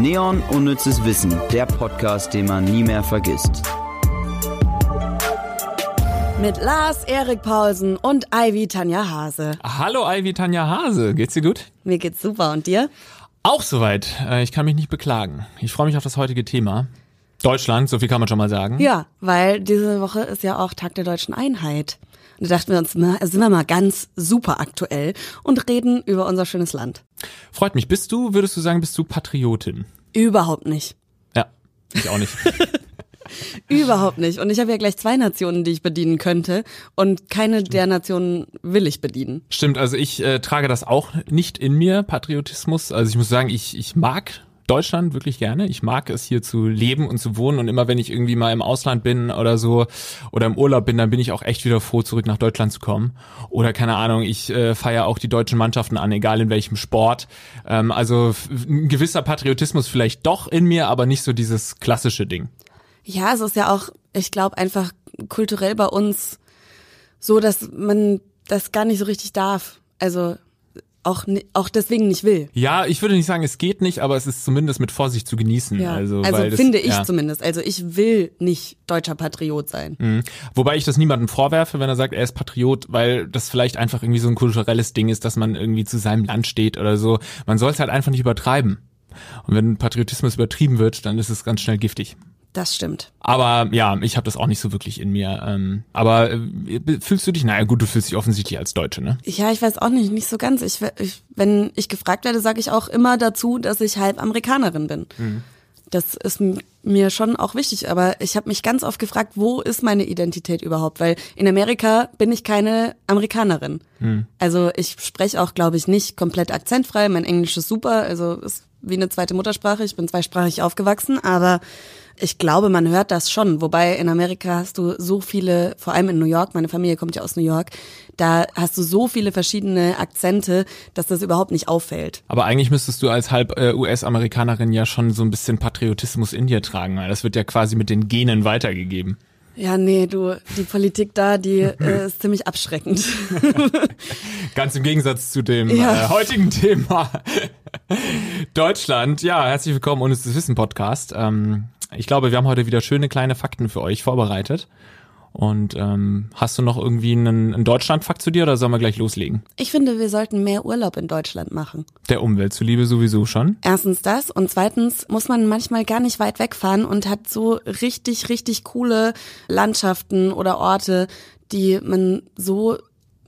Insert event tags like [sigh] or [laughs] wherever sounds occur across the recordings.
Neon Unnützes Wissen, der Podcast, den man nie mehr vergisst. Mit Lars Erik Paulsen und Ivy Tanja Hase. Hallo Ivy Tanja Hase, geht's dir gut? Mir geht's super und dir? Auch soweit. Äh, Ich kann mich nicht beklagen. Ich freue mich auf das heutige Thema. Deutschland, so viel kann man schon mal sagen. Ja, weil diese Woche ist ja auch Tag der deutschen Einheit. Und da dachten wir uns, na, sind wir mal ganz super aktuell und reden über unser schönes Land. Freut mich. Bist du, würdest du sagen, bist du Patriotin? Überhaupt nicht. Ja, ich auch nicht. [laughs] Überhaupt nicht. Und ich habe ja gleich zwei Nationen, die ich bedienen könnte. Und keine der Nationen will ich bedienen. Stimmt, also ich äh, trage das auch nicht in mir, Patriotismus. Also ich muss sagen, ich, ich mag Deutschland wirklich gerne. Ich mag es hier zu leben und zu wohnen und immer wenn ich irgendwie mal im Ausland bin oder so oder im Urlaub bin, dann bin ich auch echt wieder froh, zurück nach Deutschland zu kommen. Oder keine Ahnung, ich äh, feiere auch die deutschen Mannschaften an, egal in welchem Sport. Ähm, also ein gewisser Patriotismus vielleicht doch in mir, aber nicht so dieses klassische Ding. Ja, es ist ja auch, ich glaube, einfach kulturell bei uns so, dass man das gar nicht so richtig darf. Also auch, auch deswegen nicht will. Ja, ich würde nicht sagen, es geht nicht, aber es ist zumindest mit Vorsicht zu genießen. Ja. Also, Also, weil das, finde ich ja. zumindest. Also ich will nicht deutscher Patriot sein. Mhm. Wobei ich das niemandem vorwerfe, wenn er sagt, er ist Patriot, weil das vielleicht einfach irgendwie so ein kulturelles Ding ist, dass man irgendwie zu seinem Land steht oder so. Man soll es halt einfach nicht übertreiben. Und wenn Patriotismus übertrieben wird, dann ist es ganz schnell giftig. Das stimmt. Aber ja, ich habe das auch nicht so wirklich in mir. Ähm, aber äh, fühlst du dich, naja gut, du fühlst dich offensichtlich als Deutsche, ne? Ja, ich weiß auch nicht, nicht so ganz. Ich, ich, wenn ich gefragt werde, sage ich auch immer dazu, dass ich halb Amerikanerin bin. Das ist mir schon auch wichtig, aber ich habe mich ganz oft gefragt, wo ist meine Identität überhaupt? Weil in Amerika bin ich keine Amerikanerin. Also ich spreche auch, glaube ich, nicht komplett akzentfrei. Mein Englisch ist super, also ist wie eine zweite Muttersprache. Ich bin zweisprachig aufgewachsen, aber ich glaube, man hört das schon. Wobei in Amerika hast du so viele, vor allem in New York, meine Familie kommt ja aus New York, da hast du so viele verschiedene Akzente, dass das überhaupt nicht auffällt. Aber eigentlich müsstest du als halb äh, US-Amerikanerin ja schon so ein bisschen Patriotismus in dir tragen, weil das wird ja quasi mit den Genen weitergegeben. Ja, nee, du, die Politik da, die äh, [laughs] ist ziemlich abschreckend. [laughs] Ganz im Gegensatz zu dem Ja. äh, heutigen Thema. Deutschland, ja, herzlich willkommen und es ist Wissen Podcast. Ähm, ich glaube, wir haben heute wieder schöne kleine Fakten für euch vorbereitet. Und ähm, hast du noch irgendwie einen, einen Deutschland-Fakt zu dir oder sollen wir gleich loslegen? Ich finde, wir sollten mehr Urlaub in Deutschland machen. Der Umwelt zuliebe sowieso schon. Erstens das und zweitens muss man manchmal gar nicht weit wegfahren und hat so richtig, richtig coole Landschaften oder Orte, die man so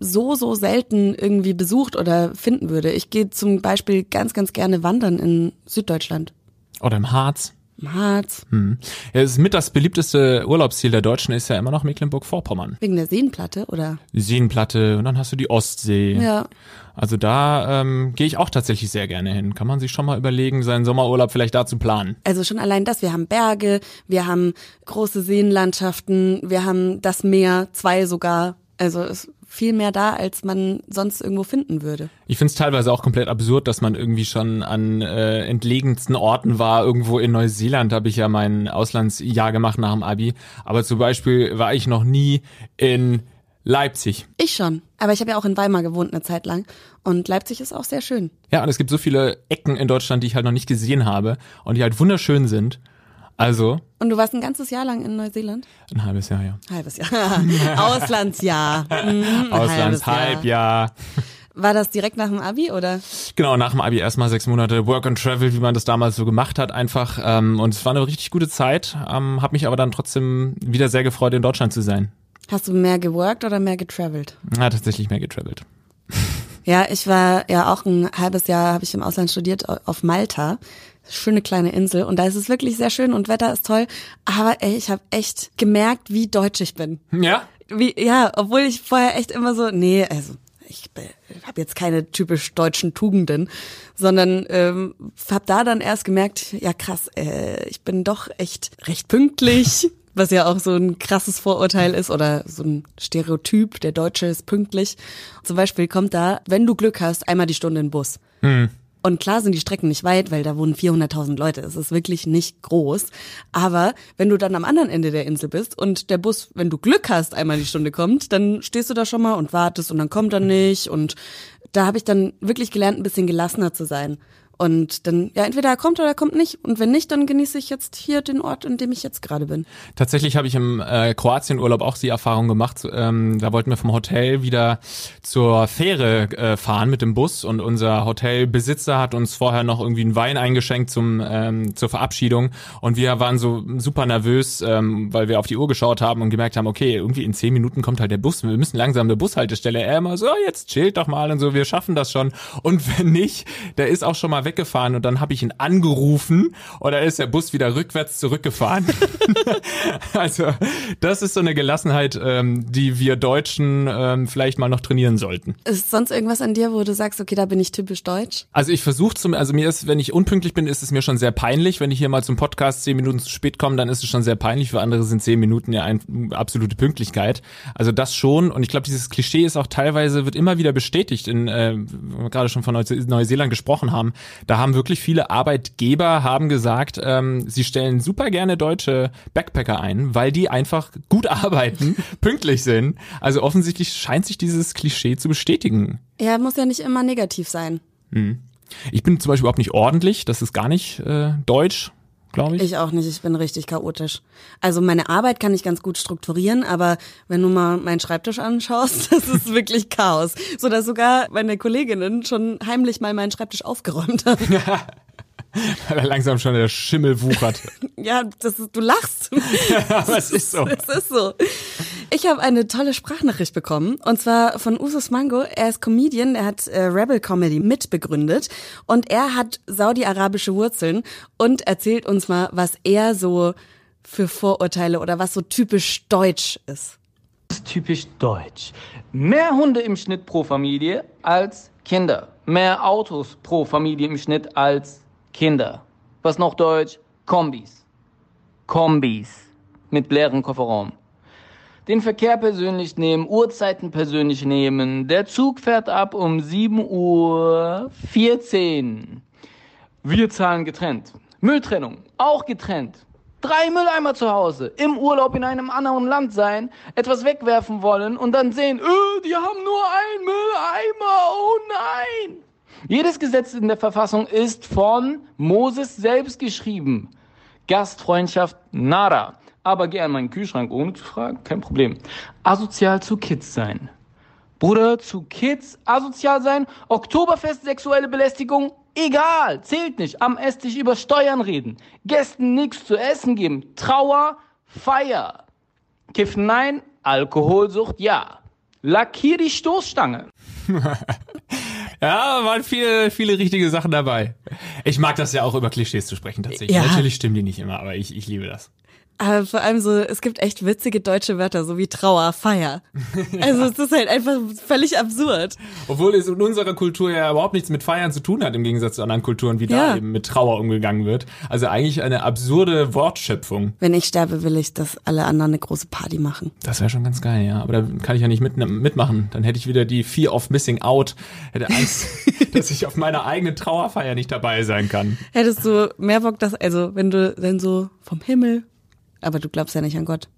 so, so selten irgendwie besucht oder finden würde. Ich gehe zum Beispiel ganz, ganz gerne wandern in Süddeutschland. Oder im Harz. Im Harz, Hm. Ja, es ist mit das beliebteste Urlaubsziel der Deutschen ist ja immer noch Mecklenburg-Vorpommern. wegen der Seenplatte, oder? Die Seenplatte und dann hast du die Ostsee. Ja. Also da ähm, gehe ich auch tatsächlich sehr gerne hin. Kann man sich schon mal überlegen, seinen Sommerurlaub vielleicht da zu planen. Also schon allein das, wir haben Berge, wir haben große Seenlandschaften, wir haben das Meer, zwei sogar. Also ist viel mehr da, als man sonst irgendwo finden würde. Ich finde es teilweise auch komplett absurd, dass man irgendwie schon an äh, entlegensten Orten war. Irgendwo in Neuseeland habe ich ja mein Auslandsjahr gemacht nach dem Abi. Aber zum Beispiel war ich noch nie in Leipzig. Ich schon. Aber ich habe ja auch in Weimar gewohnt eine Zeit lang. Und Leipzig ist auch sehr schön. Ja, und es gibt so viele Ecken in Deutschland, die ich halt noch nicht gesehen habe und die halt wunderschön sind. Also Und du warst ein ganzes Jahr lang in Neuseeland? ein halbes Jahr, ja. Halbes Jahr. [laughs] Auslandsjahr. Mhm. Auslandshalbjahr. War das direkt nach dem Abi oder? Genau, nach dem Abi erstmal sechs Monate Work and Travel, wie man das damals so gemacht hat, einfach. Ähm, und es war eine richtig gute Zeit, ähm, habe mich aber dann trotzdem wieder sehr gefreut, in Deutschland zu sein. Hast du mehr geworkt oder mehr getravelt? Ja, tatsächlich mehr getravelt. [laughs] Ja, ich war ja auch ein halbes Jahr, habe ich im Ausland studiert, auf Malta. Schöne kleine Insel und da ist es wirklich sehr schön und Wetter ist toll. Aber ey, ich habe echt gemerkt, wie deutsch ich bin. Ja? Wie, ja, obwohl ich vorher echt immer so, nee, also ich habe jetzt keine typisch deutschen Tugenden, sondern ähm, habe da dann erst gemerkt, ja krass, äh, ich bin doch echt recht pünktlich, [laughs] was ja auch so ein krasses Vorurteil ist oder so ein Stereotyp, der Deutsche ist pünktlich. Zum Beispiel kommt da, wenn du Glück hast, einmal die Stunde in Bus. Und klar sind die Strecken nicht weit, weil da wohnen 400.000 Leute. Es ist wirklich nicht groß. Aber wenn du dann am anderen Ende der Insel bist und der Bus, wenn du Glück hast, einmal die Stunde kommt, dann stehst du da schon mal und wartest und dann kommt er nicht. Und da habe ich dann wirklich gelernt, ein bisschen gelassener zu sein. Und dann, ja, entweder er kommt oder er kommt nicht. Und wenn nicht, dann genieße ich jetzt hier den Ort, in dem ich jetzt gerade bin. Tatsächlich habe ich im äh, Kroatienurlaub auch die Erfahrung gemacht. Ähm, da wollten wir vom Hotel wieder zur Fähre äh, fahren mit dem Bus und unser Hotelbesitzer hat uns vorher noch irgendwie einen Wein eingeschenkt zum ähm, zur Verabschiedung und wir waren so super nervös, ähm, weil wir auf die Uhr geschaut haben und gemerkt haben, okay, irgendwie in zehn Minuten kommt halt der Bus, wir müssen langsam eine Bushaltestelle. Er immer so, oh, jetzt chillt doch mal und so, wir schaffen das schon. Und wenn nicht, der ist auch schon mal weggefahren und dann habe ich ihn angerufen und dann ist der Bus wieder rückwärts zurückgefahren. [laughs] also das ist so eine Gelassenheit, ähm, die wir Deutschen ähm, vielleicht mal noch trainieren sollten. Ist sonst irgendwas an dir, wo du sagst, okay, da bin ich typisch deutsch? Also ich versuche zum, also mir ist, wenn ich unpünktlich bin, ist es mir schon sehr peinlich. Wenn ich hier mal zum Podcast zehn Minuten zu spät komme, dann ist es schon sehr peinlich. Für andere sind zehn Minuten ja ein, absolute Pünktlichkeit. Also das schon. Und ich glaube, dieses Klischee ist auch teilweise, wird immer wieder bestätigt, in, äh, gerade schon von Neuseeland gesprochen haben. Da haben wirklich viele Arbeitgeber haben gesagt, ähm, sie stellen super gerne deutsche Backpacker ein, weil die einfach gut [laughs] arbeiten, pünktlich sind. Also offensichtlich scheint sich dieses Klischee zu bestätigen. Ja, muss ja nicht immer negativ sein. Hm. Ich bin zum Beispiel überhaupt nicht ordentlich, das ist gar nicht äh, deutsch, glaube ich. Ich auch nicht, ich bin richtig chaotisch. Also meine Arbeit kann ich ganz gut strukturieren, aber wenn du mal meinen Schreibtisch anschaust, [laughs] das ist wirklich Chaos. So dass sogar meine Kolleginnen schon heimlich mal meinen Schreibtisch aufgeräumt haben. [laughs] [laughs] Weil er langsam schon der Schimmel wuchert. [laughs] ja, das ist, du lachst. [laughs] Aber es ist so. Es ist so. Ich habe eine tolle Sprachnachricht bekommen und zwar von Usus Mango. Er ist Comedian, er hat äh, Rebel Comedy mitbegründet und er hat saudi-arabische Wurzeln und erzählt uns mal, was er so für Vorurteile oder was so typisch deutsch ist. Das ist typisch deutsch. Mehr Hunde im Schnitt pro Familie als Kinder. Mehr Autos pro Familie im Schnitt als Kinder. Was noch Deutsch? Kombis. Kombis. Mit leerem Kofferraum. Den Verkehr persönlich nehmen, Uhrzeiten persönlich nehmen. Der Zug fährt ab um 7 Uhr 14. Wir zahlen getrennt. Mülltrennung, auch getrennt. Drei Mülleimer zu Hause, im Urlaub in einem anderen Land sein, etwas wegwerfen wollen und dann sehen, öh, die haben nur einen Mülleimer, oh nein. Jedes Gesetz in der Verfassung ist von Moses selbst geschrieben. Gastfreundschaft, nada. Aber geh an meinen Kühlschrank ohne zu fragen, kein Problem. Asozial zu Kids sein. Bruder, zu Kids asozial sein, Oktoberfest, sexuelle Belästigung, egal, zählt nicht. Am Esstisch über Steuern reden, Gästen nichts zu essen geben, Trauer, Feier. Kiffen nein, Alkoholsucht ja. Lackier die Stoßstange. [laughs] Ja, waren viele, viele richtige Sachen dabei. Ich mag das ja auch über Klischees zu sprechen tatsächlich. Ja. Natürlich stimmen die nicht immer, aber ich, ich liebe das. Aber vor allem so, es gibt echt witzige deutsche Wörter, so wie Trauer, Feier. Also [laughs] es ist halt einfach völlig absurd. Obwohl es in unserer Kultur ja überhaupt nichts mit Feiern zu tun hat, im Gegensatz zu anderen Kulturen, wie da Ja. eben mit Trauer umgegangen wird. Also eigentlich eine absurde Wortschöpfung. Wenn ich sterbe, will ich, dass alle anderen eine große Party machen. Das wäre schon ganz geil, ja. Aber da kann ich ja nicht mit, mitmachen. Dann hätte ich wieder die Fear of Missing Out. Hätte Angst, [laughs] dass ich auf meiner eigenen Trauerfeier nicht dabei sein kann. Hättest du mehr Bock, dass, also wenn du dann so vom Himmel, aber du glaubst ja nicht an Gott.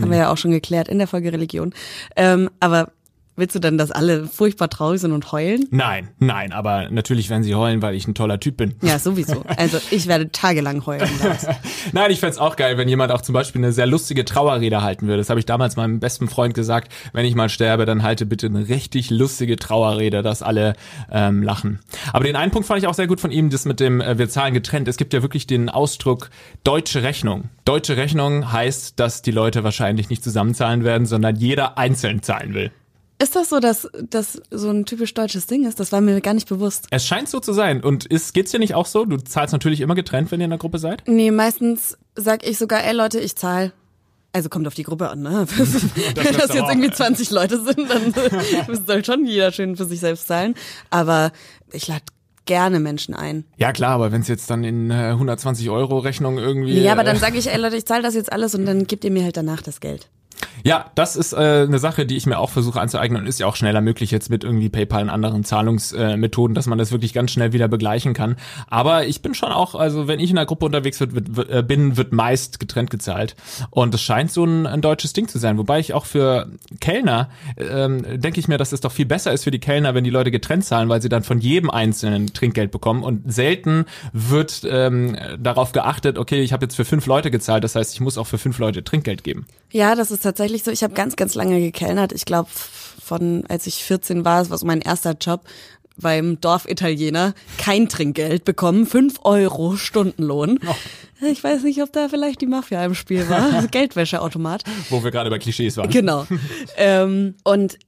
Haben wir ja auch schon geklärt in der Folge Religion. Ähm, aber willst du dann, dass alle furchtbar traurig sind und heulen? Nein, nein, aber natürlich werden sie heulen, weil ich ein toller Typ bin. Ja, sowieso. [laughs] Also ich werde tagelang heulen. [laughs] Nein, ich fänd's auch geil, wenn jemand auch zum Beispiel eine sehr lustige Trauerrede halten würde. Das habe ich damals meinem besten Freund gesagt. Wenn ich mal sterbe, dann halte bitte eine richtig lustige Trauerrede, dass alle ähm, lachen. Aber den einen Punkt fand ich auch sehr gut von ihm, das mit dem äh, wir zahlen getrennt. Es gibt ja wirklich den Ausdruck deutsche Rechnung. Deutsche Rechnung heißt, dass die Leute wahrscheinlich nicht zusammenzahlen werden, sondern jeder einzeln zahlen will. Ist das so, dass das so ein typisch deutsches Ding ist? Das war mir gar nicht bewusst. Es scheint so zu sein. Und ist, geht's dir nicht auch so? Du zahlst natürlich immer getrennt, wenn ihr in der Gruppe seid? Nee, meistens sag ich sogar, ey Leute, ich zahl. Also kommt auf die Gruppe an, ne? [laughs] Wenn das jetzt irgendwie auch. 20 Leute sind, dann [laughs] soll schon jeder schön für sich selbst zahlen. Aber ich lade gerne Menschen ein. Ja klar, aber wenn es jetzt dann in äh, 120 Euro Rechnung irgendwie... Ja, aber äh, dann sage ich, ey Leute, ich zahle das jetzt alles und dann gebt ihr mir halt danach das Geld. Ja, das ist äh, eine Sache, die ich mir auch versuche anzueignen und ist ja auch schneller möglich jetzt mit irgendwie PayPal und anderen Zahlungsmethoden, äh, dass man das wirklich ganz schnell wieder begleichen kann. Aber ich bin schon auch, also wenn ich in einer Gruppe unterwegs wird, wird, äh, bin, wird meist getrennt gezahlt. Und es scheint so ein, ein deutsches Ding zu sein. Wobei ich auch für Kellner ähm, denke ich mir, dass es doch viel besser ist für die Kellner, wenn die Leute getrennt zahlen, weil sie dann von jedem einzelnen Trinkgeld bekommen. Und selten wird ähm, darauf geachtet, okay, ich habe jetzt für fünf Leute gezahlt, das heißt, ich muss auch für fünf Leute Trinkgeld geben. Ja, das ist tatsächlich tatsächlich so, ich habe ganz, ganz lange gekellnert. Ich glaube, von als ich 14 war, das war so mein erster Job beim Dorfitaliener, kein Trinkgeld bekommen, fünf Euro Stundenlohn. Oh. Ich weiß nicht, ob da vielleicht die Mafia im Spiel war, also [laughs] Geldwäscheautomat. Wo wir gerade bei Klischees waren. Genau. ähm, und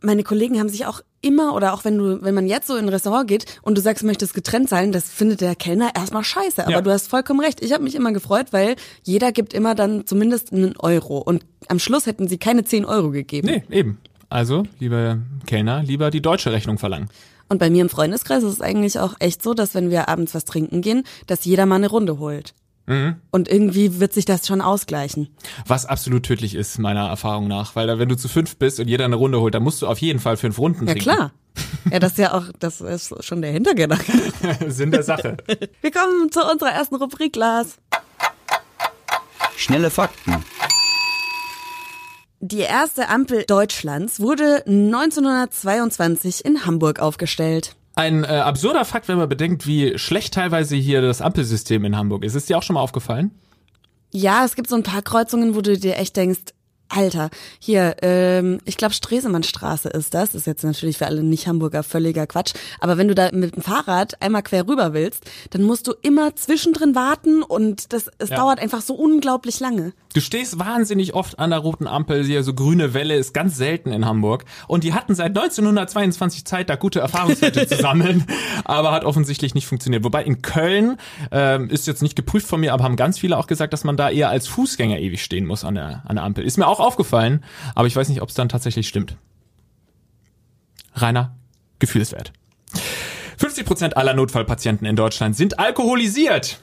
meine Kollegen haben sich auch immer oder auch wenn du, wenn man jetzt so in ein Restaurant geht und du sagst, du möchtest getrennt sein, das findet der Kellner erstmal scheiße. Aber ja. du hast vollkommen recht. Ich habe mich immer gefreut, weil jeder gibt immer dann zumindest einen Euro. Und am Schluss hätten sie keine zehn Euro gegeben. Nee, eben. Also, liebe Kellner, lieber die deutsche Rechnung verlangen. Und bei mir im Freundeskreis ist es eigentlich auch echt so, dass wenn wir abends was trinken gehen, dass jeder mal eine Runde holt. Mhm. Und irgendwie wird sich das schon ausgleichen. Was absolut tödlich ist, meiner Erfahrung nach. Weil wenn du zu fünf bist und jeder eine Runde holt, dann musst du auf jeden Fall fünf Runden ja, trinken. Ja klar. [laughs] Ja, das ist ja auch, das ist schon der Hintergedanke. [laughs] Sinn der Sache. [laughs] Wir kommen zu unserer ersten Rubrik, Lars. Schnelle Fakten. Die erste Ampel Deutschlands wurde 1922 in Hamburg aufgestellt. Ein äh, absurder Fakt, wenn man bedenkt, wie schlecht teilweise hier das Ampelsystem in Hamburg ist. Ist dir auch schon mal aufgefallen? Ja, es gibt so ein paar Kreuzungen, wo du dir echt denkst, Alter, hier, ähm, ich glaube Stresemannstraße ist das. Ist jetzt natürlich für alle Nicht-Hamburger völliger Quatsch. Aber wenn du da mit dem Fahrrad einmal quer rüber willst, dann musst du immer zwischendrin warten und das es ja. dauert einfach so unglaublich lange. Du stehst wahnsinnig oft an der roten Ampel, hier so grüne Welle ist ganz selten in Hamburg. Und die hatten seit 1922 Zeit, da gute Erfahrungswerte zu sammeln, [laughs] aber hat offensichtlich nicht funktioniert. Wobei in Köln ähm, ist jetzt nicht geprüft von mir, aber haben ganz viele auch gesagt, dass man da eher als Fußgänger ewig stehen muss an der, an der Ampel. Ist mir auch aufgefallen, aber ich weiß nicht, ob es dann tatsächlich stimmt. Reiner Gefühlswert. 50 Prozent aller Notfallpatienten in Deutschland sind alkoholisiert.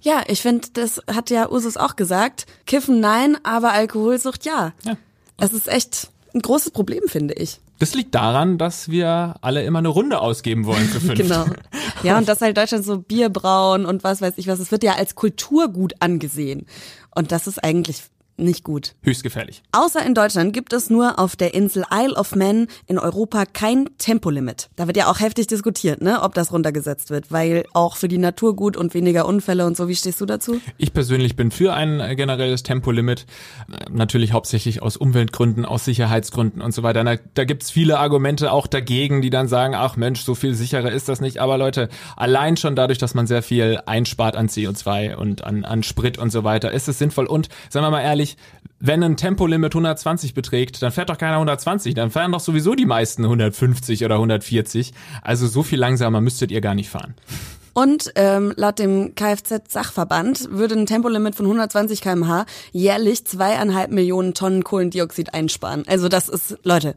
Ja, ich finde, das hat ja Usus auch gesagt. Kiffen nein, aber Alkoholsucht ja. ja. Das ist echt ein großes Problem, finde ich. Das liegt daran, dass wir alle immer eine Runde ausgeben wollen für fünf. genau. [laughs] Ja, und dass halt Deutschland so Bier brauen und was weiß ich was, es wird ja als Kulturgut angesehen. Und das ist eigentlich nicht gut. Höchst gefährlich. Außer in Deutschland gibt es nur auf der Insel Isle of Man in Europa kein Tempolimit. Da wird ja auch heftig diskutiert, ne, ob das runtergesetzt wird, weil auch für die Natur gut und weniger Unfälle und so. Wie stehst du dazu? Ich persönlich bin für ein generelles Tempolimit. Natürlich hauptsächlich aus Umweltgründen, aus Sicherheitsgründen und so weiter. Da, da gibt's viele Argumente auch dagegen, die dann sagen, ach Mensch, so viel sicherer ist das nicht. Aber Leute, allein schon dadurch, dass man sehr viel einspart an CO2 und an, an Sprit und so weiter, ist es sinnvoll. Und, sagen wir mal ehrlich, ehrlich, wenn ein Tempolimit 120 beträgt, dann fährt doch keiner 120, dann fahren doch sowieso die meisten 150 oder 140. Also so viel langsamer müsstet ihr gar nicht fahren. Und ähm, laut dem Kfz-Sachverband würde ein Tempolimit von 120 km/h jährlich zweieinhalb Millionen Tonnen Kohlendioxid einsparen. Also das ist, Leute,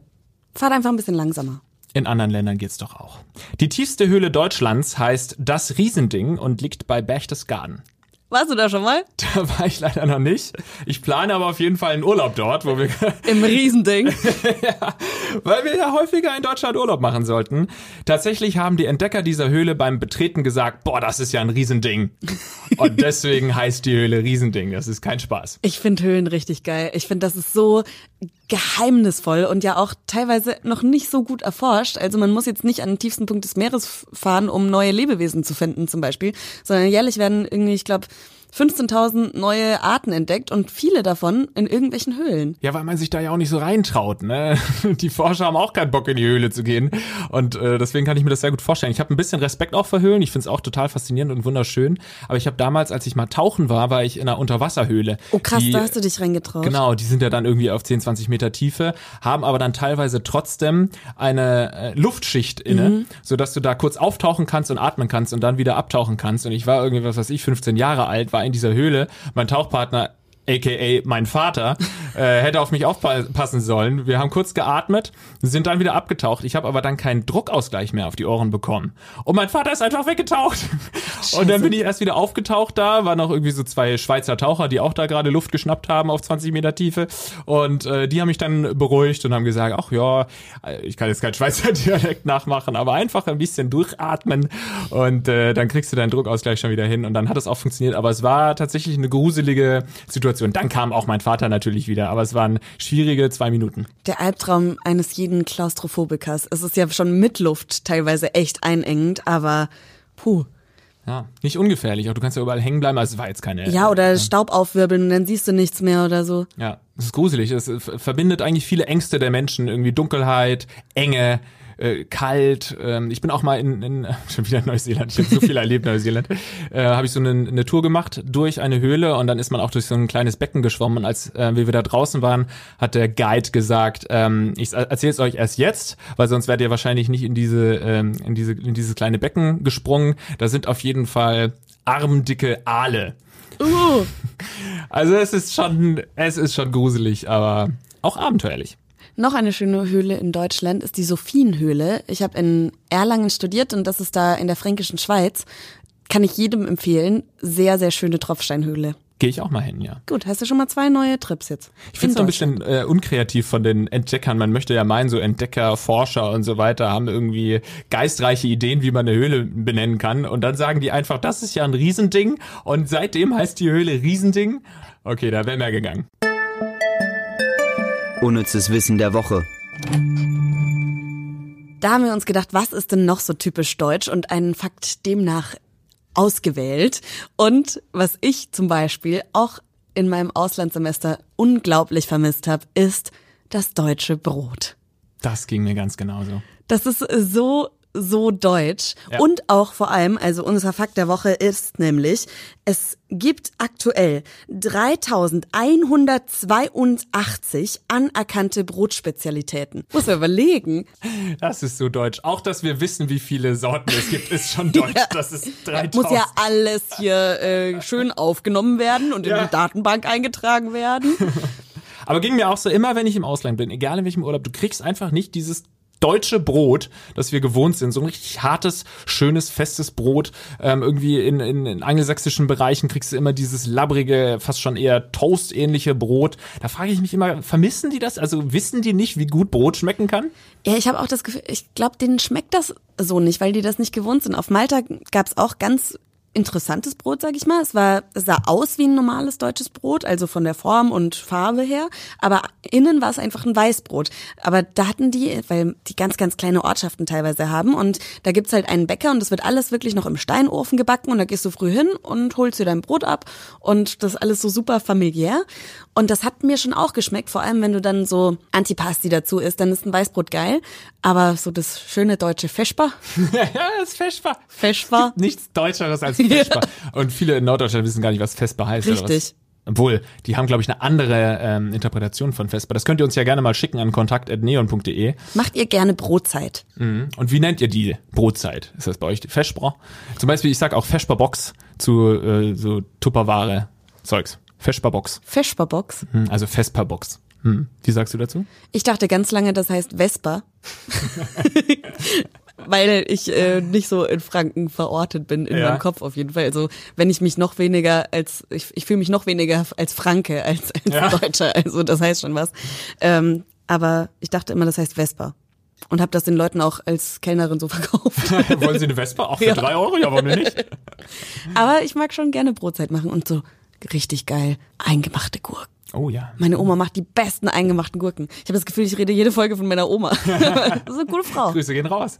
fahrt einfach ein bisschen langsamer. In anderen Ländern geht's doch auch. Die tiefste Höhle Deutschlands heißt das Riesending und liegt bei Berchtesgaden. Warst du da schon mal? [laughs] Da war ich leider noch nicht. Ich plane aber auf jeden Fall einen Urlaub dort, wo wir. [laughs] Im Riesending. [laughs] ja, weil wir ja häufiger in Deutschland Urlaub machen sollten. Tatsächlich haben die Entdecker dieser Höhle beim Betreten gesagt, boah, das ist ja ein Riesending. Und deswegen heißt die Höhle Riesending. Das ist kein Spaß. Ich finde Höhlen richtig geil. Ich finde, das ist so geheimnisvoll und ja auch teilweise noch nicht so gut erforscht. Also man muss jetzt nicht an den tiefsten Punkt des Meeres fahren, um neue Lebewesen zu finden zum Beispiel, sondern jährlich werden irgendwie, ich glaube, 15.000 neue Arten entdeckt und viele davon in irgendwelchen Höhlen. Ja, weil man sich da ja auch nicht so reintraut. Ne? [laughs] Die Forscher haben auch keinen Bock in die Höhle zu gehen und äh, deswegen kann ich mir das sehr gut vorstellen. Ich habe ein bisschen Respekt auch vor Höhlen. Ich finde es auch total faszinierend und wunderschön. Aber ich habe damals, als ich mal tauchen war, war ich in einer Unterwasserhöhle. Oh krass, die, da hast du dich reingetraut. Genau, die sind ja dann irgendwie auf 10, 20 Meter Tiefe, haben aber dann teilweise trotzdem eine äh, Luftschicht inne, mhm. sodass du da kurz auftauchen kannst und atmen kannst und dann wieder abtauchen kannst. Und ich war irgendwie, was weiß ich, 15 Jahre alt, war in dieser Höhle. Mein Tauchpartner aka mein Vater, [laughs] äh, hätte auf mich aufpassen sollen. Wir haben kurz geatmet, sind dann wieder abgetaucht. Ich habe aber dann keinen Druckausgleich mehr auf die Ohren bekommen. Und mein Vater ist einfach weggetaucht. [laughs] Und dann bin ich erst wieder aufgetaucht da, waren noch irgendwie so zwei Schweizer Taucher, die auch da gerade Luft geschnappt haben auf 20 Meter Tiefe. Und äh, die haben mich dann beruhigt und haben gesagt, ach ja, ich kann jetzt kein Schweizer [laughs] Dialekt nachmachen, aber einfach ein bisschen durchatmen und äh, dann kriegst du deinen Druckausgleich schon wieder hin. Und dann hat es auch funktioniert. Aber es war tatsächlich eine gruselige Situation. Dann kam auch mein Vater natürlich wieder, aber es waren schwierige zwei Minuten. Der Albtraum eines jeden Klaustrophobikers. Es ist ja schon mit Luft teilweise echt einengend, aber puh. Ja, nicht ungefährlich, auch du kannst ja überall hängen bleiben, also es war jetzt keine. Ja, oder äh, Staub aufwirbeln und dann siehst du nichts mehr oder so. Ja, es ist gruselig. Es verbindet eigentlich viele Ängste der Menschen, irgendwie Dunkelheit, Enge, äh, kalt. Ähm, ich bin auch mal in, in [laughs] schon wieder Neuseeland, ich habe so viel erlebt Neuseeland, äh, habe ich so eine, eine Tour gemacht durch eine Höhle und dann ist man auch durch so ein kleines Becken geschwommen und als äh, wir wieder draußen waren, hat der Guide gesagt, ähm, ich erzähle es euch erst jetzt, weil sonst werdet ihr wahrscheinlich nicht in diese ähm, in diese in dieses kleine Becken gesprungen. Da sind auf jeden Fall armdicke Aale. Uh. [laughs] Also es ist schon es ist schon gruselig, aber auch abenteuerlich. Noch eine schöne Höhle in Deutschland ist die Sophienhöhle. Ich habe in Erlangen studiert und das ist da in der fränkischen Schweiz. Kann ich jedem empfehlen. Sehr, sehr schöne Tropfsteinhöhle. Gehe ich auch mal hin, ja. Gut, hast du schon mal zwei neue Trips jetzt? Ich finde es ein bisschen äh, unkreativ von den Entdeckern. Man möchte ja meinen, so Entdecker, Forscher und so weiter haben irgendwie geistreiche Ideen, wie man eine Höhle benennen kann. Und dann sagen die einfach, das ist ja ein Riesending. Und seitdem heißt die Höhle Riesending. Okay, da wäre mehr gegangen. Unnützes Wissen der Woche. Da haben wir uns gedacht, was ist denn noch so typisch deutsch und einen Fakt demnach ausgewählt. Und was ich zum Beispiel auch in meinem Auslandssemester unglaublich vermisst habe, ist das deutsche Brot. Das ging mir ganz genauso. Das ist so so deutsch. Ja. Und auch vor allem, also unser Fakt der Woche ist nämlich, es gibt aktuell 3182 anerkannte Brotspezialitäten. Muss man überlegen. Das ist so deutsch. Auch, dass wir wissen, wie viele Sorten es gibt, ist schon deutsch. [laughs] ja. Das ist 3000. Muss ja alles hier äh, schön aufgenommen werden und ja. in die Datenbank eingetragen werden. [laughs] Aber ging mir auch so, immer wenn ich im Ausland bin, egal in welchem Urlaub, du kriegst einfach nicht dieses deutsche Brot, das wir gewohnt sind. So ein richtig hartes, schönes, festes Brot. Ähm, irgendwie in, in, in angelsächsischen Bereichen kriegst du immer dieses labbrige, fast schon eher Toast-ähnliche Brot. Da frage ich mich immer, vermissen die das? Also wissen die nicht, wie gut Brot schmecken kann? Ja, ich habe auch das Gefühl, ich glaube, denen schmeckt das so nicht, weil die das nicht gewohnt sind. Auf Malta gab's auch ganz interessantes Brot, sag ich mal. Es war, es sah aus wie ein normales deutsches Brot, also von der Form und Farbe her, aber innen war es einfach ein Weißbrot. Aber da hatten die, weil die ganz, ganz kleine Ortschaften teilweise haben und da gibt's halt einen Bäcker und das wird alles wirklich noch im Steinofen gebacken und da gehst du früh hin und holst dir dein Brot ab und das ist alles so super familiär. Und das hat mir schon auch geschmeckt, vor allem wenn du dann so Antipasti dazu isst, dann ist ein Weißbrot geil. Aber so das schöne deutsche Feschbar. [laughs] ja, das Feschbar. Feschbar. Nichts Deutscheres als [laughs] Vespa. Und viele in Norddeutschland wissen gar nicht, was Vespa heißt. Richtig. Obwohl, die haben, glaube ich, eine andere ähm, Interpretation von Vespa. Das könnt ihr uns ja gerne mal schicken an kontakt.neon.de. Macht ihr gerne Brotzeit? Mhm. Und wie nennt ihr die Brotzeit? Ist das bei euch Feschbra? Zum Beispiel, ich sag auch Feschbar-Box zu äh, so Tupperware Zeugs. Feschbar-Box. Feschbar-Box? Mhm, also Vespa-Box. Hm. Wie sagst du dazu? Ich dachte ganz lange, das heißt Vespa. [laughs] [laughs] weil ich äh, nicht so in Franken verortet bin in ja. meinem Kopf auf jeden Fall. Also wenn ich mich noch weniger als ich, ich fühle mich noch weniger als Franke als als ja. Deutscher. Also das heißt schon was. Ähm, aber ich dachte immer, das heißt Vespa. Und habe das den Leuten auch als Kellnerin so [laughs] verkauft. [laughs] Wollen Sie eine Vespa? Auch für ja. drei Euro? Ja, warum nicht? [laughs] Aber ich mag schon gerne Brotzeit machen und so richtig geil eingemachte Gurken. Oh ja. Meine Oma macht die besten eingemachten Gurken. Ich habe das Gefühl, ich rede jede Folge von meiner Oma. [laughs] das ist eine coole Frau. Grüße gehen raus.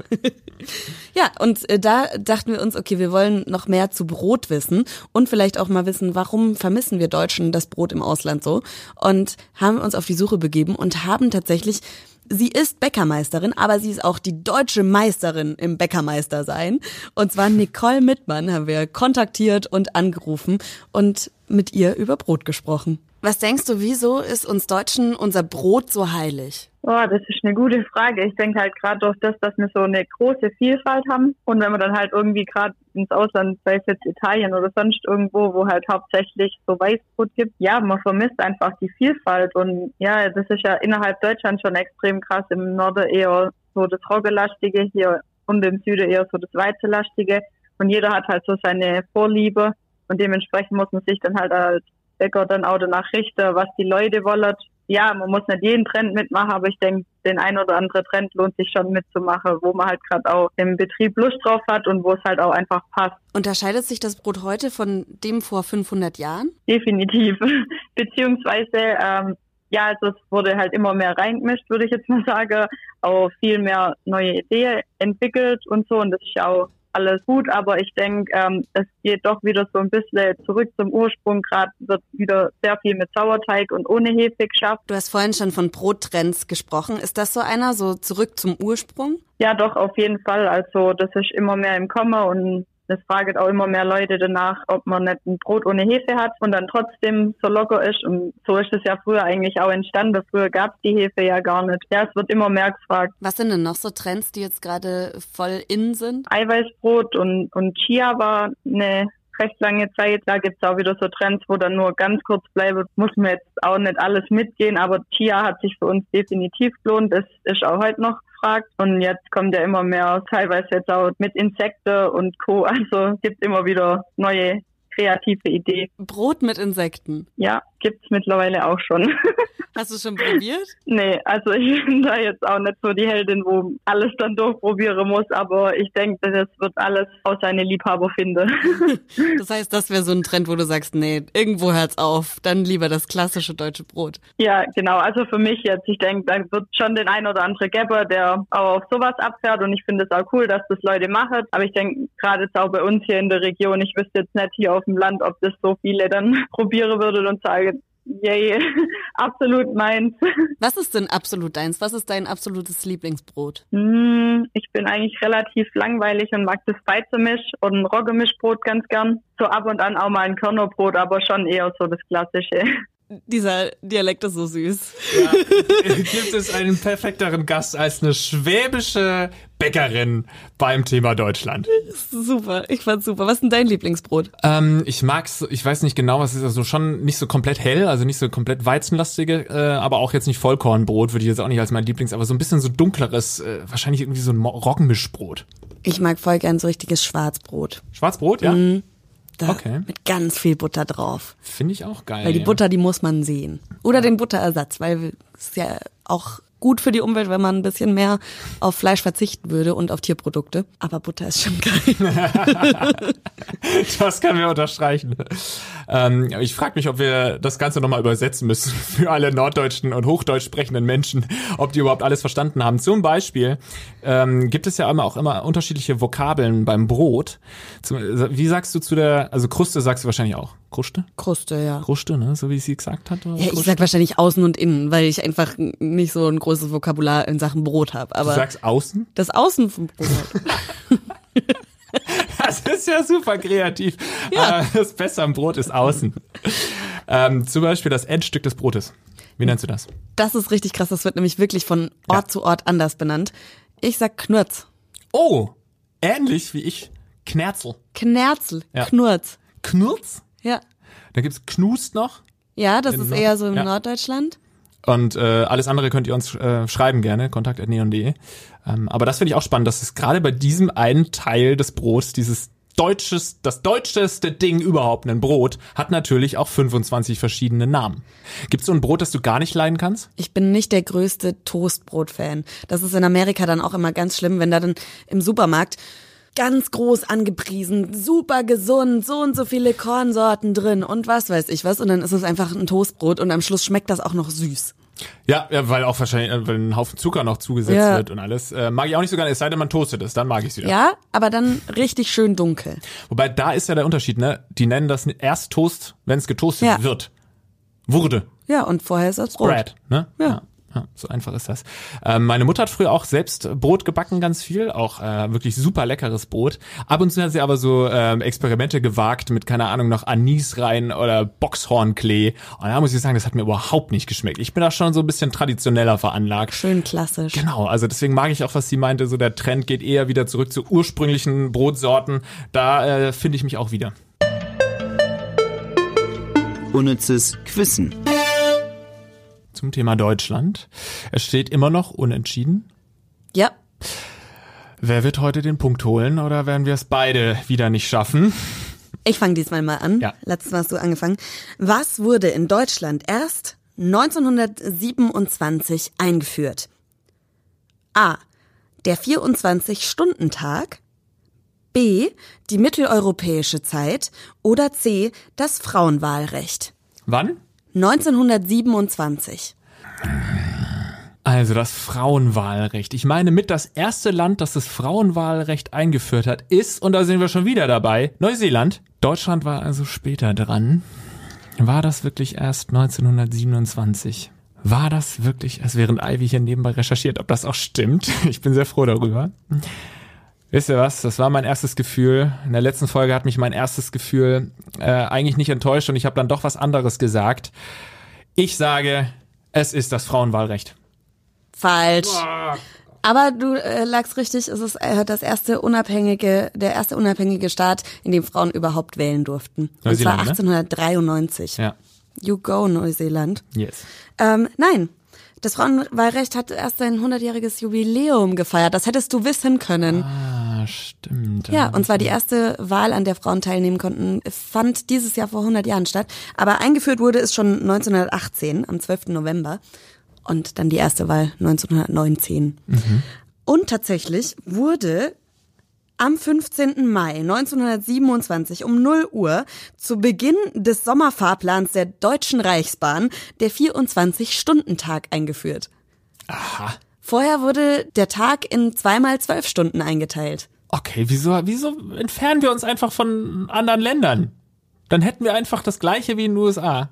ja, und äh, da dachten wir uns, okay, wir wollen noch mehr zu Brot wissen und vielleicht auch mal wissen, warum vermissen wir Deutschen das Brot im Ausland so? Und haben uns auf die Suche begeben und haben tatsächlich Sie ist Bäckermeisterin, aber sie ist auch die deutsche Meisterin im Bäckermeister sein. Und zwar Nicole Mittmann haben wir kontaktiert und angerufen und mit ihr über Brot gesprochen. Was denkst du, wieso ist uns Deutschen unser Brot so heilig? Oh, das ist eine gute Frage. Ich denke halt gerade durch das, dass wir so eine große Vielfalt haben und wenn man dann halt irgendwie gerade ins Ausland, sei es jetzt Italien oder sonst irgendwo, wo halt hauptsächlich so Weißbrot gibt, ja, man vermisst einfach die Vielfalt und ja, das ist ja innerhalb Deutschlands schon extrem krass. Im Norden eher so das Roggelastige, hier und im Süden eher so das Weizelastige und jeder hat halt so seine Vorliebe und dementsprechend muss man sich dann halt als Bäcker dann auch danach richten, was die Leute wollen ja, man muss nicht jeden Trend mitmachen, aber ich denke, den ein oder andere Trend lohnt sich schon mitzumachen, wo man halt gerade auch im Betrieb Lust drauf hat und wo es halt auch einfach passt. Unterscheidet sich das Brot heute von dem vor 500 Jahren? Definitiv. [laughs] Beziehungsweise, ähm, ja, also es wurde halt immer mehr reingemischt, würde ich jetzt mal sagen, auch viel mehr neue Ideen entwickelt und so und das ist ja auch alles gut, aber ich denke, ähm, es geht doch wieder so ein bisschen zurück zum Ursprung. Gerade wird wieder sehr viel mit Sauerteig und ohne Hefe geschafft. Du hast vorhin schon von Brottrends gesprochen. Ist das so einer, so zurück zum Ursprung? Ja, doch, auf jeden Fall. Also das ist immer mehr im Kommen und das fragen auch immer mehr Leute danach, ob man nicht ein Brot ohne Hefe hat und dann trotzdem so locker ist. Und so ist es ja früher eigentlich auch entstanden. Früher gab es die Hefe ja gar nicht. Ja, es wird immer mehr gefragt. Was sind denn noch so Trends, die jetzt gerade voll in sind? Eiweißbrot und, und Chia war eine recht lange Zeit. Da gibt's auch wieder so Trends, wo dann nur ganz kurz bleibt. Muss man jetzt auch nicht alles mitgehen, aber Chia hat sich für uns definitiv gelohnt. Das ist auch heute noch gefragt. Und jetzt kommt ja immer mehr, teilweise jetzt auch mit Insekten und Co. Also gibt immer wieder neue kreative Ideen. Brot mit Insekten? Ja, gibt's mittlerweile auch schon. [laughs] Hast du schon probiert? nee, also ich [laughs] bin da jetzt auch nicht so die Heldin, wo alles dann durchprobieren muss, aber ich denke, das wird alles aus seine Liebhaber finden. [laughs] das heißt, das wäre so ein Trend, wo du sagst, nee, irgendwo hört's auf, dann lieber das klassische deutsche Brot. Ja, genau. Also für mich jetzt, ich denke, da wird schon den ein oder andere Gapper, der auch auf sowas abfährt und ich finde es auch cool, dass das Leute machen. Aber ich denke, gerade jetzt auch bei uns hier in der Region, ich wüsste jetzt nicht hier auf dem Land, ob das so viele dann [laughs] probieren würden und sagen, yay, [laughs] absolut meins. Was ist denn absolut deins? Was ist dein absolutes Lieblingsbrot? Hm, ich bin eigentlich relativ langweilig und mag das Weizemisch und ein Roggemischbrot ganz gern. So ab und an auch mal ein Körnerbrot, aber schon eher so das Klassische. Dieser Dialekt ist so süß. Ja, [laughs] gibt es einen perfekteren Gast als eine schwäbische Bäckerin beim Thema Deutschland? Super, ich fand's super. Was ist denn dein Lieblingsbrot? Ähm, ich mag's, ich weiß nicht genau, was es ist, also schon nicht so komplett hell, also nicht so komplett weizenlastige, äh, aber auch jetzt nicht Vollkornbrot, würde ich jetzt auch nicht als mein Lieblings, aber so ein bisschen so dunkleres, äh, wahrscheinlich irgendwie so ein Roggenmischbrot. Ich mag voll gern so richtiges Schwarzbrot. Schwarzbrot, ja? Mhm. Da Okay. Mit ganz viel Butter drauf. Finde ich auch geil. Weil die ja. Butter, die muss man sehen. Oder den Butterersatz, weil es ist ja auch gut für die Umwelt, wenn man ein bisschen mehr auf Fleisch verzichten würde und auf Tierprodukte. Aber Butter ist schon geil. [laughs] Das können wir unterstreichen. Ähm, ich frage mich, ob wir das Ganze nochmal übersetzen müssen [laughs] für alle norddeutschen und hochdeutsch sprechenden Menschen, ob die überhaupt alles verstanden haben. Zum Beispiel ähm, gibt es ja immer auch immer unterschiedliche Vokabeln beim Brot. Wie sagst du zu der, also Kruste sagst du wahrscheinlich auch. Kruste? Kruste, ja. Kruste, ne? So wie sie gesagt hat. Ja, ich sag wahrscheinlich außen und innen, weil ich einfach nicht so ein großes Vokabular in Sachen Brot habe. du sagst außen? das Außen vom Brot. [laughs] Das ist ja super kreativ. Ja. Äh, Das Beste am Brot ist außen. Ähm, zum Beispiel das Endstück des Brotes. Wie nennst du das? Das ist richtig krass. Das wird nämlich wirklich von Ort Ja. zu Ort anders benannt. Ich sag Knurz. Oh, ähnlich wie ich. Knerzel. Knerzel. Ja. Knurz. Knurz. Ja. Dann gibt's Knust noch. Ja, das In ist Nord- eher so in ja. Norddeutschland. Und äh, alles andere könnt ihr uns äh, schreiben gerne, kontakt.neon.de. Ähm, aber das finde ich auch spannend, dass es gerade bei diesem einen Teil des Brots, dieses deutsches, das deutscheste Ding überhaupt, ein Brot, hat natürlich auch 25 verschiedene Namen. Gibt's so ein Brot, das du gar nicht leiden kannst? Ich bin nicht der größte Toastbrot-Fan. Das ist in Amerika dann auch immer ganz schlimm, wenn da dann im Supermarkt ganz groß angepriesen, super gesund, so und so viele Kornsorten drin und was weiß ich was. Und dann ist es einfach ein Toastbrot und am Schluss schmeckt das auch noch süß. Ja, ja weil auch wahrscheinlich, äh, weil ein Haufen Zucker noch zugesetzt Ja. wird und alles. Äh, mag ich auch nicht so gerne, es sei denn, man toastet es, dann mag ich es wieder. Ja, aber dann richtig schön dunkel. Wobei, da ist ja der Unterschied, ne? Die nennen das erst Toast, wenn es getoastet Ja. wird. Wurde. Ja, und vorher ist das Brot. Bread, ne? Ja. Ja, so einfach ist das. Ähm, meine Mutter hat früher auch selbst Brot gebacken, ganz viel, auch äh, wirklich super leckeres Brot. Ab und zu hat sie aber so ähm, Experimente gewagt mit, keine Ahnung, noch Anis rein oder Boxhornklee. Und da muss ich sagen, das hat mir überhaupt nicht geschmeckt. Ich bin da schon so ein bisschen traditioneller veranlagt. Schön klassisch. Genau, also deswegen mag ich auch, was sie meinte, so der Trend geht eher wieder zurück zu ursprünglichen Brotsorten. Da äh, finde ich mich auch wieder. Unnützes Quissen. Zum Thema Deutschland. Es steht immer noch unentschieden. Ja. Wer wird heute den Punkt holen oder werden wir es beide wieder nicht schaffen? Ich fange diesmal mal an. Ja. Letztes Mal hast du angefangen. Was wurde in Deutschland erst 1927 eingeführt? A. Der 24-Stunden-Tag. B. Die mitteleuropäische Zeit. Oder C. Das Frauenwahlrecht. Wann? 1927. Also das Frauenwahlrecht. Ich meine, mit das erste Land, das das Frauenwahlrecht eingeführt hat, ist, und da sind wir schon wieder dabei, Neuseeland. Deutschland war also später dran. War das wirklich erst 1927? War das wirklich erst, während Ivy hier nebenbei recherchiert, ob das auch stimmt? [laughs] Ich bin sehr froh darüber. Wisst ihr was? Das war mein erstes Gefühl. In der letzten Folge hat mich mein erstes Gefühl äh, eigentlich nicht enttäuscht und ich habe dann doch was anderes gesagt. Ich sage, es ist das Frauenwahlrecht. Falsch. Aber du äh, lagst richtig, es ist äh, das erste unabhängige, der erste unabhängige Staat, in dem Frauen überhaupt wählen durften. Und zwar Neuseeland, ne? 1893. Ja. You go, Neuseeland. Yes. Ähm, nein, das Frauenwahlrecht hat erst sein 100-jähriges Jubiläum gefeiert. Das hättest du wissen können. Ah, stimmt. Ja, und zwar die erste Wahl, an der Frauen teilnehmen konnten, fand dieses Jahr vor 100 Jahren statt. Aber eingeführt wurde es schon 1918, am 12. November. Und dann die erste Wahl 1919. Und tatsächlich wurde am 15. Mai 1927 um 0 Uhr zu Beginn des Sommerfahrplans der Deutschen Reichsbahn der 24-Stunden-Tag eingeführt. Aha. Vorher wurde der Tag in zweimal zwölf Stunden eingeteilt. Okay, wieso, wieso entfernen wir uns einfach von anderen Ländern? Dann hätten wir einfach das gleiche wie in den USA.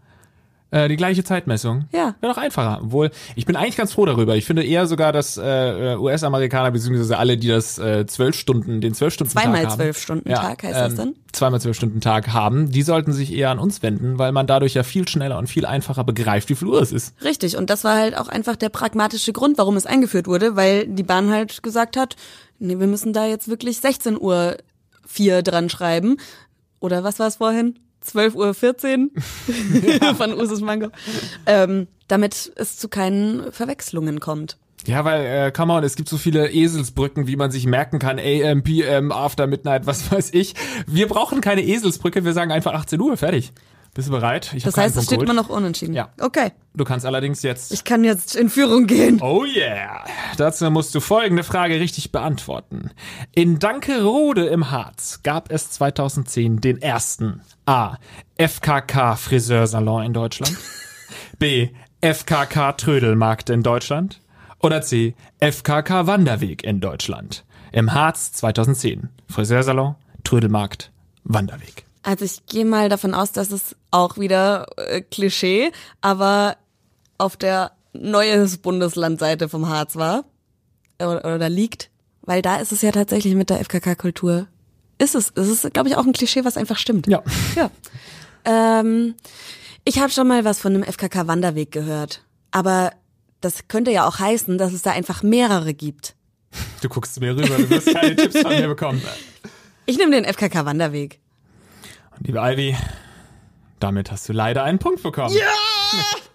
Äh, die gleiche Zeitmessung. Ja. Wäre doch einfacher. Obwohl, ich bin eigentlich ganz froh darüber. Ich finde eher sogar, dass äh, US-Amerikaner, beziehungsweise alle, die das äh, zwölf Stunden, den zwölf Stunden Tag Zweimal haben. zwölf Stunden Tag heißt das dann? Zweimal zwölf Stunden Tag haben, die sollten sich eher an uns wenden, weil man dadurch ja viel schneller und viel einfacher begreift, wie viel Uhr es ist. Richtig, und das war halt auch einfach der pragmatische Grund, warum es eingeführt wurde, weil die Bahn halt gesagt hat, nee, wir müssen da jetzt wirklich 16 Uhr 4 dran schreiben. Oder was war es vorhin? 12 Uhr 14 [laughs] von Usus Mango. Ähm, damit es zu keinen Verwechslungen kommt. Ja, weil, äh, come on, es gibt so viele Eselsbrücken, wie man sich merken kann. AM, PM, After Midnight, was weiß ich. Wir brauchen keine Eselsbrücke, wir sagen einfach 18 Uhr, fertig. Bist du bereit? Ich Das heißt, es steht immer noch unentschieden. Ja. Okay. Du kannst allerdings jetzt. Ich kann jetzt in Führung gehen. Oh yeah. Dazu musst du folgende Frage richtig beantworten. In Dankerode im Harz gab es 2010 den ersten A. FKK Friseursalon in Deutschland. B. FKK Trödelmarkt in Deutschland. Oder C. FKK Wanderweg in Deutschland. Im Harz 2010. Friseursalon, Trödelmarkt, Wanderweg. Also ich gehe mal davon aus, dass es auch wieder äh, Klischee, aber auf der neues Bundeslandseite vom Harz war äh, oder, oder liegt, weil da ist es ja tatsächlich mit der FKK-Kultur. Ist es, es ist, glaube ich, auch ein Klischee, was einfach stimmt. Ja. [laughs] Ja. Ähm, ich habe schon mal was von einem FKK-Wanderweg gehört, aber das könnte ja auch heißen, dass es da einfach mehrere gibt. Du guckst zu mir rüber, du wirst keine Tipps von mir bekommen. Ich nehme den FKK-Wanderweg. Liebe Ivy, damit hast du leider einen Punkt bekommen. [laughs]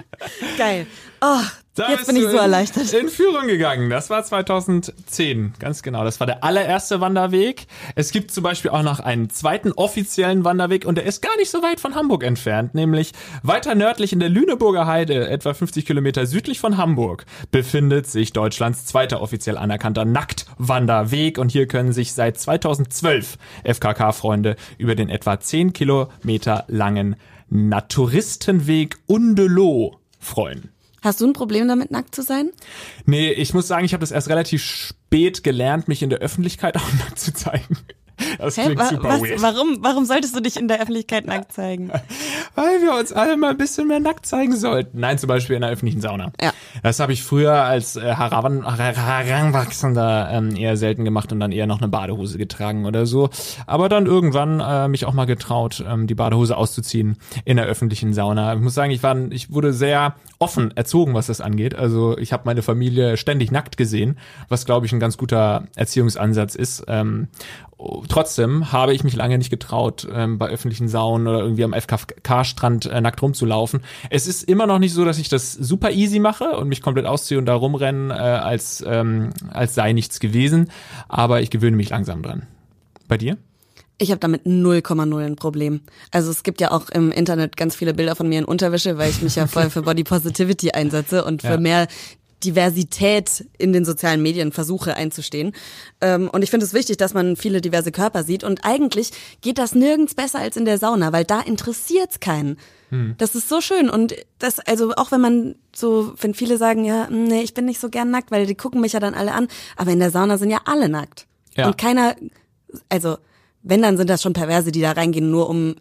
Geil. Oh, Da jetzt bin ich so erleichtert. In Führung gegangen. Das war 2010. Ganz genau. Das war der allererste Wanderweg. Es gibt zum Beispiel auch noch einen zweiten offiziellen Wanderweg und der ist gar nicht so weit von Hamburg entfernt. Nämlich weiter nördlich in der Lüneburger Heide, etwa 50 Kilometer südlich von Hamburg, befindet sich Deutschlands zweiter offiziell anerkannter Nacktwanderweg. Und hier können sich seit 2012 FKK-Freunde über den etwa 10 Kilometer langen Naturistenweg Undeloh freuen. Hast du ein Problem damit, nackt zu sein? Nee, ich muss sagen, ich habe das erst relativ spät gelernt, mich in der Öffentlichkeit [laughs] auch nackt zu zeigen. Das Hä? klingt super was, weird. warum, warum solltest du dich in der Öffentlichkeit nackt zeigen? [laughs] Weil wir uns alle mal ein bisschen mehr nackt zeigen sollten. Nein, zum Beispiel in der öffentlichen Sauna. Ja. Das habe ich früher als äh, Heran Heranwachsender ähm, eher selten gemacht und dann eher noch eine Badehose getragen oder so. Aber dann irgendwann äh, mich auch mal getraut, ähm, die Badehose auszuziehen in der öffentlichen Sauna. Ich muss sagen, ich war, ich wurde sehr offen erzogen, was das angeht. Also ich habe meine Familie ständig nackt gesehen, was glaube ich ein ganz guter Erziehungsansatz ist. Ähm, trotzdem habe ich mich lange nicht getraut, ähm, bei öffentlichen Saunen oder irgendwie am FKK-Strand äh, nackt rumzulaufen. Es ist immer noch nicht so, dass ich das super easy mache und mich komplett ausziehe und da rumrennen, äh, als, ähm, als sei nichts gewesen. Aber ich gewöhne mich langsam dran. Bei dir? Ich habe damit 0,0 ein Problem. Also es gibt ja auch im Internet ganz viele Bilder von mir in Unterwäsche, weil ich mich ja [laughs] voll für Body Positivity einsetze und für ja. mehr Diversität in den sozialen Medien versuche einzustehen. Ähm, und ich finde es wichtig, dass man viele diverse Körper sieht. Und eigentlich geht das nirgends besser als in der Sauna, weil da interessiert's keinen. Hm. Das ist so schön. Und das, also auch wenn man so, wenn viele sagen, ja, hm, nee, ich bin nicht so gern nackt, weil die gucken mich ja dann alle an. Aber in der Sauna sind ja alle nackt. Ja. Und keiner, also wenn, dann sind das schon Perverse, die da reingehen, nur um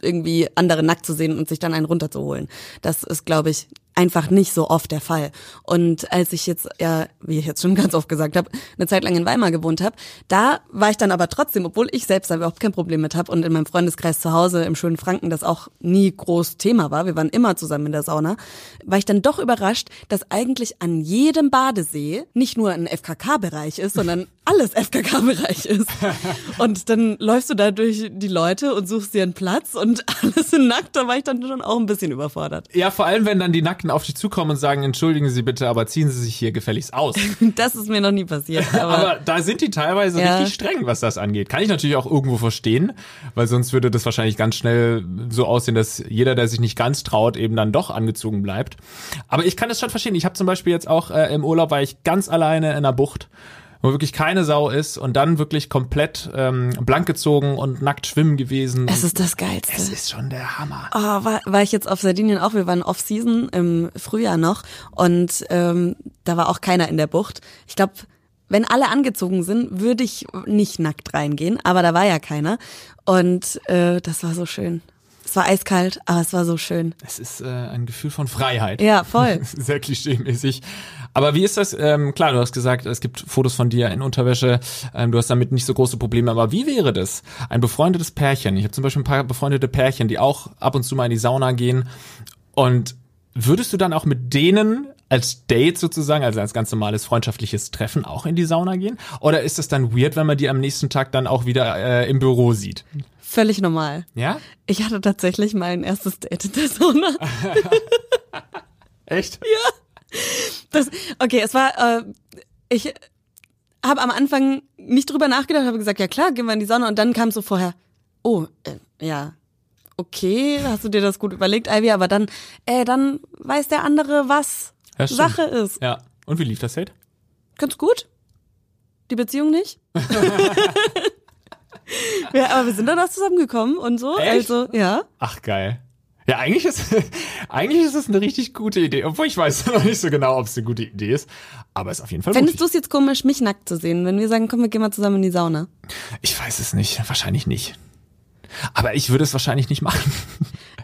irgendwie andere nackt zu sehen und sich dann einen runterzuholen. Das ist, glaube ich, einfach nicht so oft der Fall. Und als ich jetzt, ja, wie ich jetzt schon ganz oft gesagt habe, eine Zeit lang in Weimar gewohnt habe, da war ich dann aber trotzdem, obwohl ich selbst da überhaupt kein Problem mit habe und in meinem Freundeskreis zu Hause im schönen Franken das auch nie groß Thema war, wir waren immer zusammen in der Sauna, war ich dann doch überrascht, dass eigentlich an jedem Badesee nicht nur ein FKK-Bereich ist, sondern [laughs] alles FKK-Bereich ist. Und dann läufst du da durch die Leute und suchst dir einen Platz und [laughs] alles sind nackt, da war ich dann schon auch ein bisschen überfordert. Ja, vor allem, wenn dann die Nackten auf dich zukommen und sagen, entschuldigen Sie bitte, aber ziehen Sie sich hier gefälligst aus. [laughs] das ist mir noch nie passiert. [laughs] Aber, aber da sind die teilweise ja. richtig streng, was das angeht. Kann ich natürlich auch irgendwo verstehen, weil sonst würde das wahrscheinlich ganz schnell so aussehen, dass jeder, der sich nicht ganz traut, eben dann doch angezogen bleibt. Aber ich kann das schon verstehen. Ich habe zum Beispiel jetzt auch äh, im Urlaub, war ich ganz alleine in der Bucht wo wirklich keine Sau ist und dann wirklich komplett ähm, blank gezogen und nackt schwimmen gewesen. Es ist das Geilste. Es ist schon der Hammer. Oh, war, war ich jetzt auf Sardinien auch, wir waren Off-Season im Frühjahr noch und ähm, da war auch keiner in der Bucht. Ich glaube, wenn alle angezogen sind, würde ich nicht nackt reingehen, aber da war ja keiner. Und äh, das war so schön. Es war eiskalt, aber es war so schön. Es ist äh, ein Gefühl von Freiheit. Ja, voll. [laughs] Sehr klischee-mäßig. Aber wie ist das? Ähm, klar, du hast gesagt, es gibt Fotos von dir in Unterwäsche. Ähm, du hast damit nicht so große Probleme. Aber wie wäre das? Ein befreundetes Pärchen. Ich habe zum Beispiel ein paar befreundete Pärchen, die auch ab und zu mal in die Sauna gehen. Und würdest du dann auch mit denen als Date sozusagen, also als ganz normales freundschaftliches Treffen auch in die Sauna gehen? Oder ist es dann weird, wenn man die am nächsten Tag dann auch wieder äh, im Büro sieht? Völlig normal. Ja? Ich hatte tatsächlich mein erstes Date in der Sauna. [laughs] Echt? Ja. Das, okay, es war, äh, ich habe am Anfang nicht drüber nachgedacht, habe gesagt, ja klar, gehen wir in die Sonne und dann kam so vorher, oh, äh, ja, okay, hast du dir das gut überlegt, Ivy, aber dann, äh, dann weiß der andere, was Sache ist. Ja. Und wie lief das Date? Ganz gut. Die Beziehung nicht. [laughs] ja, aber wir sind dann auch zusammengekommen und so. Echt? Also, ja. Ach, geil. Ja, eigentlich ist, [laughs] eigentlich ist es eine richtig gute Idee. Obwohl ich weiß [laughs] noch nicht so genau, ob es eine gute Idee ist. Aber es ist auf jeden Fall Fändest du es jetzt komisch, mich nackt zu sehen, wenn wir sagen, komm, wir gehen mal zusammen in die Sauna? Ich weiß es nicht. Wahrscheinlich nicht. Aber ich würde es wahrscheinlich nicht machen.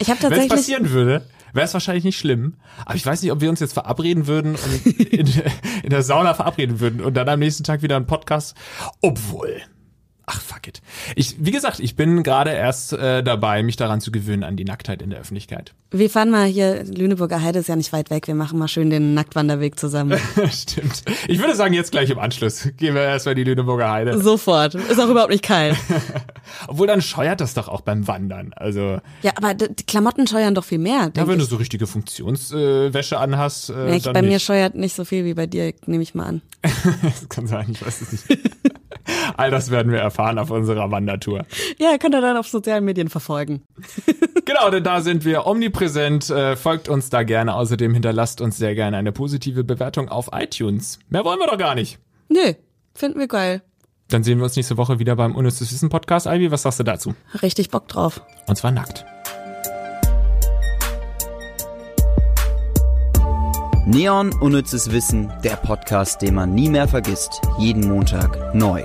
Ich habe tatsächlich. Wenn es passieren würde, wäre es wahrscheinlich nicht schlimm. Aber ich weiß nicht, ob wir uns jetzt verabreden würden und in, in der Sauna verabreden würden und dann am nächsten Tag wieder einen Podcast. Obwohl. Ach, fuck it. Ich, wie gesagt, ich bin gerade erst äh, dabei, mich daran zu gewöhnen, an die Nacktheit in der Öffentlichkeit. Wir fahren mal hier, Lüneburger Heide ist ja nicht weit weg, wir machen mal schön den Nacktwanderweg zusammen. [laughs] Stimmt. Ich würde sagen, jetzt gleich im Anschluss gehen wir erstmal die Lüneburger Heide. Sofort. Ist auch überhaupt nicht kalt. [laughs] Obwohl, dann scheuert das doch auch beim Wandern. Also. Ja, aber die Klamotten scheuern doch viel mehr. Ja, wenn ich. du so richtige Funktionswäsche äh, anhast. Äh, ja, ich, bei nicht. mir scheuert nicht so viel wie bei dir, nehme ich mal an. [laughs] das kann sein, ich weiß es nicht. [laughs] All das werden wir erfahren auf unserer Wandertour. Ja, könnt ihr dann auf sozialen Medien verfolgen. [laughs] genau, denn da sind wir omnipräsent. Äh, folgt uns da gerne. Außerdem hinterlasst uns sehr gerne eine positive Bewertung auf iTunes. Mehr wollen wir doch gar nicht. Nö, finden wir geil. Dann sehen wir uns nächste Woche wieder beim Unnützes Wissen Podcast. Ivy, was sagst du dazu? Richtig Bock drauf. Und zwar nackt. Neon Unnützes Wissen, der Podcast, den man nie mehr vergisst. Jeden Montag neu.